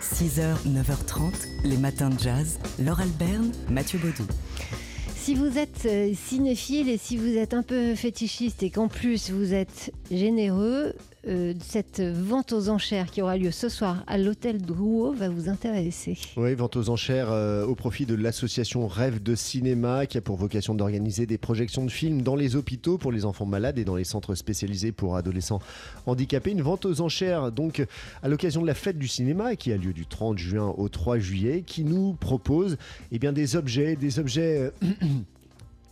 6h, 9h30, les matins de jazz. Laure Alberne, Mathieu Baudou. Si vous êtes euh, cinéphile et si vous êtes un peu fétichiste et qu'en plus vous êtes généreux, euh, cette vente aux enchères qui aura lieu ce soir à l'hôtel Drouot va vous intéresser. Oui, vente aux enchères euh, au profit de l'association Rêve de Cinéma qui a pour vocation d'organiser des projections de films dans les hôpitaux pour les enfants malades et dans les centres spécialisés pour adolescents handicapés. Une vente aux enchères donc à l'occasion de la fête du cinéma qui a lieu du 30 juin au 3 juillet qui nous propose eh bien, des objets, des objets...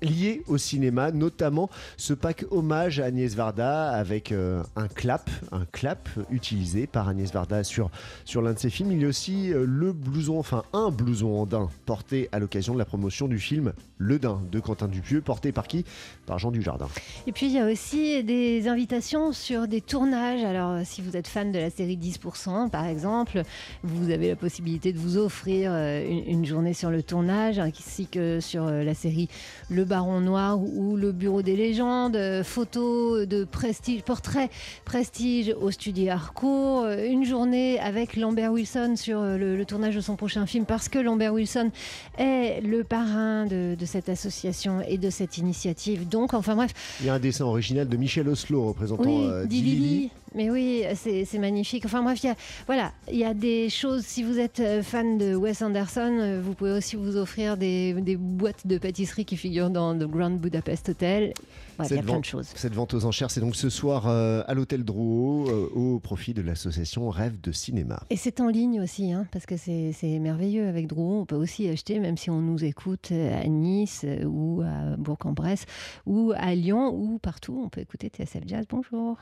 liés au cinéma, notamment ce pack hommage à Agnès Varda avec euh, un clap, un clap utilisé par Agnès Varda sur, sur l'un de ses films. Il y a aussi euh, le blouson, enfin un blouson en daim porté à l'occasion de la promotion du film Le Daim de Quentin Dupieux, porté par qui? Par Jean Dujardin. Et puis il y a aussi des invitations sur des tournages. Alors euh, si vous êtes fan de la série 10% par exemple, vous avez la possibilité de vous offrir une, une journée sur le tournage, ainsi que sur la série Le Baron Noir ou Le Bureau des légendes, euh, photos de prestige, portraits prestige au studio Harcourt, euh, une journée avec Lambert Wilson sur euh, le, le tournage de son prochain film parce que Lambert Wilson est le parrain de, de cette association et de cette initiative. Donc enfin bref, Il y a un dessin original de Michel Oslo représentant oui, euh, Dilili. Dilili. Mais oui, c'est magnifique. Enfin bref, il y a, voilà, il y a des choses. Si vous êtes euh, fan de Wes Anderson, euh, vous pouvez aussi vous offrir des, des boîtes de pâtisserie qui figurent dans The Grand Budapest Hotel. Voilà, il y a plein de choses. Cette vente aux enchères, c'est donc ce soir euh, à l'hôtel Drouot euh, au profit de l'association Rêve de Cinéma. Et c'est en ligne aussi, hein, parce que c'est merveilleux avec Drouot. On peut aussi acheter, même si on nous écoute à Nice ou à Bourg-en-Bresse ou à Lyon ou partout. On peut écouter TSF Jazz. Bonjour.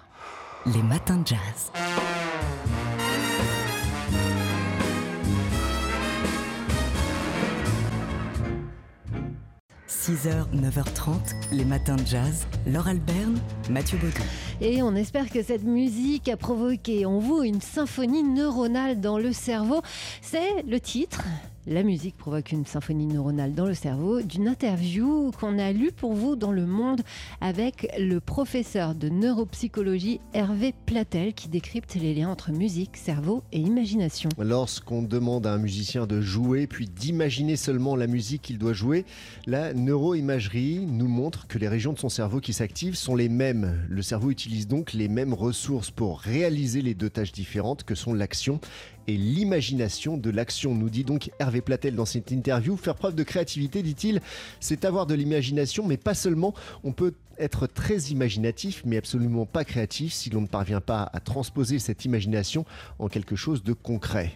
Les matins de jazz. « 6h, 9h30, les matins de jazz. Laure Alberne, Mathieu Baudou. Et on espère que cette musique a provoqué en vous une symphonie neuronale dans le cerveau. C'est le titre. La musique provoque une symphonie neuronale dans le cerveau d'une interview qu'on a lue pour vous dans Le Monde avec le professeur de neuropsychologie Hervé Platel qui décrypte les liens entre musique, cerveau et imagination. Lorsqu'on demande à un musicien de jouer puis d'imaginer seulement la musique qu'il doit jouer, la neuroimagerie nous montre que les régions de son cerveau qui s'activent sont les mêmes. Le cerveau utilise donc les mêmes ressources pour réaliser les deux tâches différentes que sont l'action et l'imagination de l'action, nous dit donc Hervé Platel dans cette interview. Faire preuve de créativité, dit-il, c'est avoir de l'imagination, mais pas seulement. On peut être très imaginatif, mais absolument pas créatif si l'on ne parvient pas à transposer cette imagination en quelque chose de concret.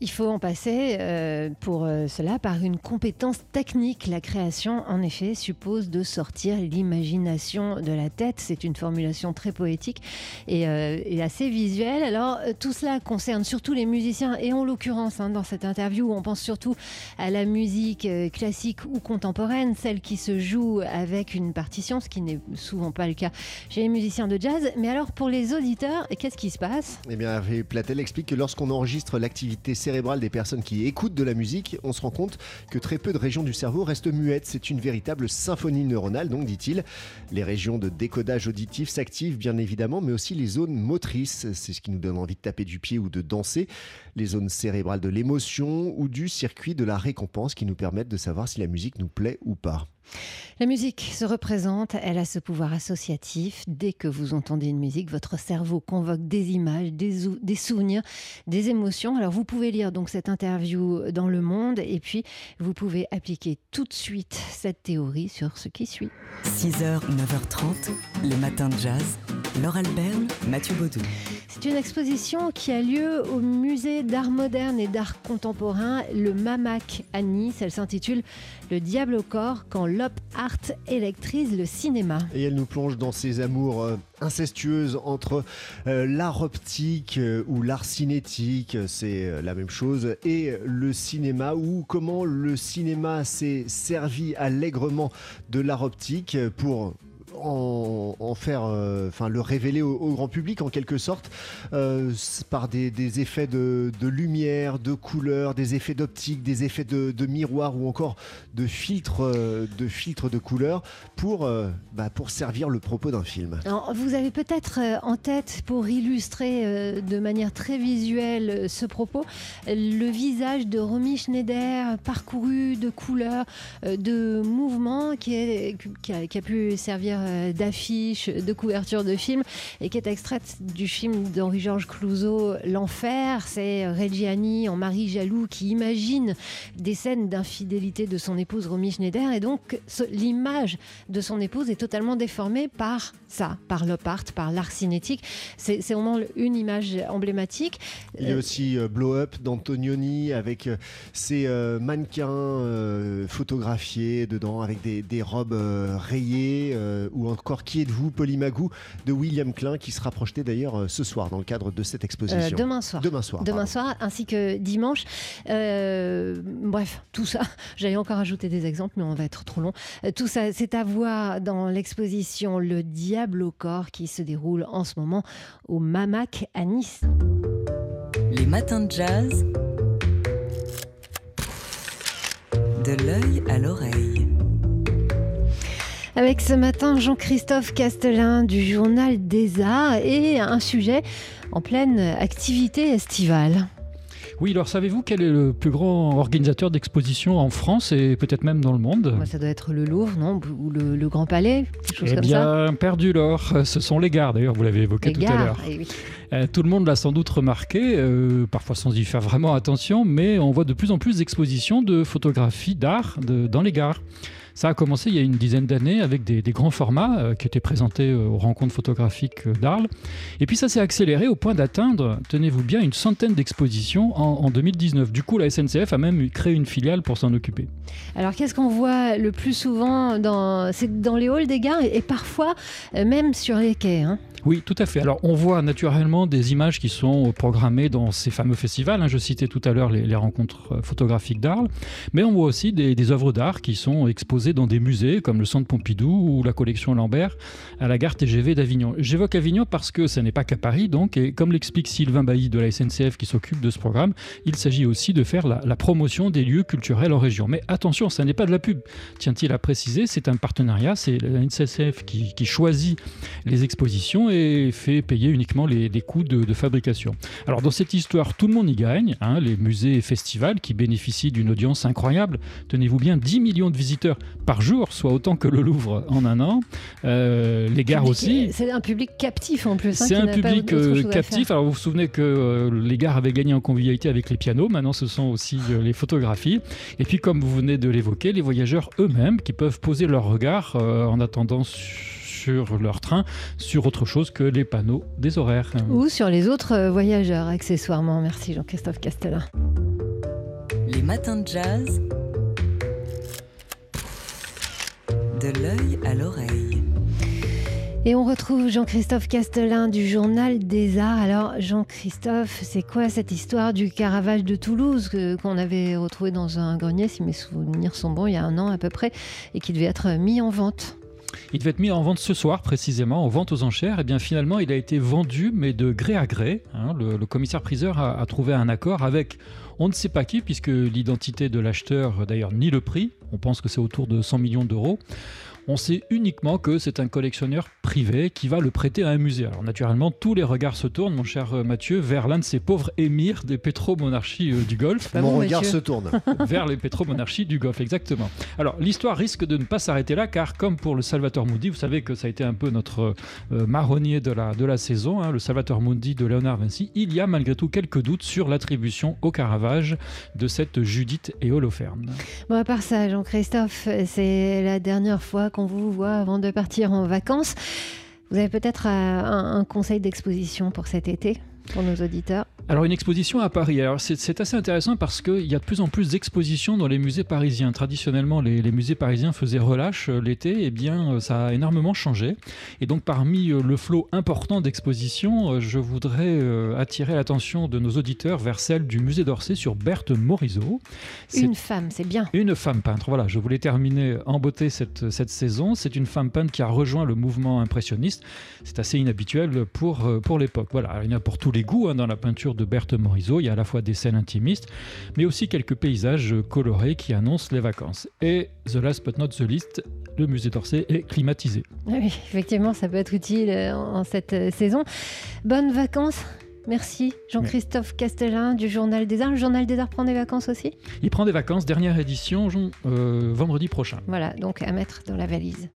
Il faut en passer euh, pour euh, cela par une compétence technique. La création, en effet, suppose de sortir l'imagination de la tête. C'est une formulation très poétique et, euh, assez visuelle. Alors, tout cela concerne surtout les musiciens et en l'occurrence, hein, dans cette interview, on pense surtout à la musique classique ou contemporaine, celle qui se joue avec une partition, ce qui n'est souvent pas le cas chez les musiciens de jazz. Mais alors, pour les auditeurs, qu'est-ce qui se passe? Eh bien, Platel explique que lorsqu'on enregistre l'activité des personnes qui écoutent de la musique, on se rend compte que très peu de régions du cerveau restent muettes. C'est une véritable symphonie neuronale, donc dit-il. Les régions de décodage auditif s'activent bien évidemment, mais aussi les zones motrices. C'est ce qui nous donne envie de taper du pied ou de danser. Les zones cérébrales de l'émotion ou du circuit de la récompense qui nous permettent de savoir si la musique nous plaît ou pas. La musique se représente, elle a ce pouvoir associatif. Dès que vous entendez une musique, votre cerveau convoque des images, des, ou- des souvenirs, des émotions. Alors vous pouvez lire donc cette interview dans Le Monde et puis vous pouvez appliquer tout de suite cette théorie sur ce qui suit. 6h, 9h30, les matins de jazz. Laure Alberne, Mathieu Baudou. C'est une exposition qui a lieu au musée d'art moderne et d'art contemporain, le MAMAC à Nice. Elle s'intitule Le diable au corps quand l'op art électrise le cinéma. Et elle nous plonge dans ses amours euh, incestueuses entre euh, l'art optique euh, ou l'art cinétique, c'est la même chose, et le cinéma, ou comment le cinéma s'est servi allègrement de l'art optique pour en, faire, enfin le révéler au, grand public en quelque sorte par des, effets de, lumière, de couleur, des effets d'optique, des effets de, miroir ou encore de filtres de filtres de couleurs pour, bah, pour servir le propos d'un film. vous avez peut-être en tête pour illustrer de manière très visuelle ce propos le visage de Romy Schneider parcouru de couleurs, euh, de mouvements qui, a, pu servir euh, d'affiche, de couverture de film et qui est extraite du film d'Henri-Georges Clouzot, L'Enfer. C'est Reggiani en mari jaloux qui imagine des scènes d'infidélité de son épouse Romy Schneider et donc l'image de son épouse est totalement déformée par ça, par l'op art, par l'art cinétique. C'est vraiment une image emblématique. Il y a euh, aussi Blow Up d'Antonioni avec ces mannequins photographiés dedans avec des, robes euh, rayées euh, ou encore Qui êtes-vous Polymagou de William Klein qui sera projeté d'ailleurs euh, ce soir dans le cadre de cette exposition. demain soir. Demain soir. Demain soir ainsi que dimanche. bref, tout ça, j'allais encore ajouter des exemples mais on va être trop long. tout ça, c'est à voir dans l'exposition Le Diable au corps qui se déroule en ce moment au Mamac à Nice. Les matins de jazz. De l'œil à l'oreille. Avec ce matin Jean-Christophe Castelin du Journal des Arts et un sujet en pleine activité estivale. Oui, alors savez-vous quel est le plus grand organisateur d'expositions en France et peut-être même dans le monde? Ça doit être le Louvre, non? Ou le, Grand Palais Eh bien, perdu l'or, ce sont les gares d'ailleurs, vous l'avez évoqué tout à l'heure. Eh oui. Euh, tout le monde l'a sans doute remarqué, euh, parfois sans y faire vraiment attention, mais on voit de plus en plus d'expositions de photographies d'art dans les gares. Ça a commencé il y a une dizaine d'années avec des, grands formats euh, qui étaient présentés aux rencontres photographiques d'Arles. Et puis ça s'est accéléré au point d'atteindre, tenez-vous bien, une centaine d'expositions en, 2019. Du coup, la SNCF a même créé une filiale pour s'en occuper. Alors qu'est-ce qu'on voit le plus souvent dans, dans les halls des gares et, parfois même sur les quais hein? Oui, tout à fait. Alors, on voit naturellement des images qui sont programmées dans ces fameux festivals. Hein. Je citais tout à l'heure les, rencontres euh, photographiques d'Arles, mais on voit aussi des, œuvres d'art qui sont exposées dans des musées comme le Centre Pompidou ou la collection Lambert à la gare TGV d'Avignon. J'évoque Avignon parce que ce n'est pas qu'à Paris, donc, et comme l'explique Sylvain Bailly de la SNCF qui s'occupe de ce programme, il s'agit aussi de faire la, promotion des lieux culturels en région. Mais attention, ça n'est pas de la pub. Tient-il à préciser, c'est un partenariat, c'est la SNCF qui choisit les expositions et fait payer uniquement les, coûts de, fabrication. Alors dans cette histoire, tout le monde y gagne, hein, les musées et festivals qui bénéficient d'une audience incroyable, tenez-vous bien, 10 millions de visiteurs par jour, soit autant que le Louvre en un an, euh, les gares aussi. C'est un public captif en plus. Hein, c'est un public euh, captif, alors vous vous souvenez que euh, les gares avaient gagné en convivialité avec les pianos, maintenant ce sont aussi les photographies, et puis comme vous venez de l'évoquer, les voyageurs eux-mêmes qui peuvent poser leur regard en attendant sur leur train sur autre chose que les panneaux des horaires. Ou sur les autres euh, voyageurs, accessoirement. Merci Jean-Christophe Castellin. Les matins de jazz. De l'œil à l'oreille. Et on retrouve Jean-Christophe Castelin du Journal des Arts. Alors Jean-Christophe, c'est quoi cette histoire du Caravage de Toulouse qu'on avait retrouvé dans un grenier, si mes souvenirs sont bons, il y a un an à peu près, et qui devait être mis en vente? Il devait être mis en vente ce soir précisément, en vente aux enchères. Et eh bien finalement, il a été vendu, mais de gré à gré. Hein. le, commissaire-priseur a, a, trouvé un accord avec on ne sait pas qui, puisque l'identité de l'acheteur, d'ailleurs, ni le prix, on pense que c'est autour de 100 millions d'euros. On sait uniquement que c'est un collectionneur privé qui va le prêter à un musée. Alors naturellement, tous les regards se tournent, mon cher euh, Mathieu, vers l'un de ces pauvres émirs des pétromonarchies euh, du Golfe. mon regard se tourne. vers les pétromonarchies du Golfe, exactement. Alors l'histoire risque de ne pas s'arrêter là, car comme pour le Salvator Mundi, vous savez que ça a été un peu notre euh, marronnier de la, de la saison, hein, le Salvator Mundi de Léonard Vinci, il y a malgré tout quelques doutes sur l'attribution au Caravage de cette Judith et Holoferne. Bon, à part ça, Jean-Christophe, c'est la dernière fois qu'on vous voit avant de partir en vacances. Vous avez peut-être euh, un, conseil d'exposition pour cet été pour nos auditeurs? Alors une exposition à Paris, alors c'est assez intéressant parce qu'il y a de plus en plus d'expositions dans les musées parisiens. Traditionnellement, les, musées parisiens faisaient relâche euh, l'été, et eh bien euh, ça a énormément changé. Et donc parmi euh, le flot important d'expositions, je voudrais attirer l'attention de nos auditeurs vers celle du musée d'Orsay sur Berthe Morisot. Une femme, c'est bien. Une femme peintre, voilà, je voulais terminer en beauté cette, cette saison. C'est une femme peintre qui a rejoint le mouvement impressionniste. C'est assez inhabituel pour, pour l'époque. Voilà, il y en a pour tous les goûts hein, dans la peinture de Berthe Morisot. Il y a à la fois des scènes intimistes, mais aussi quelques paysages colorés qui annoncent les vacances. Et the last but not the least, le musée d'Orsay est climatisé. Ah oui, effectivement, ça peut être utile euh, en cette euh, saison. Bonnes vacances Merci Jean-Christophe Castellin du Journal des Arts. Le Journal des Arts prend des vacances aussi? Il prend des vacances, dernière édition euh, vendredi prochain. Voilà, donc à mettre dans la valise.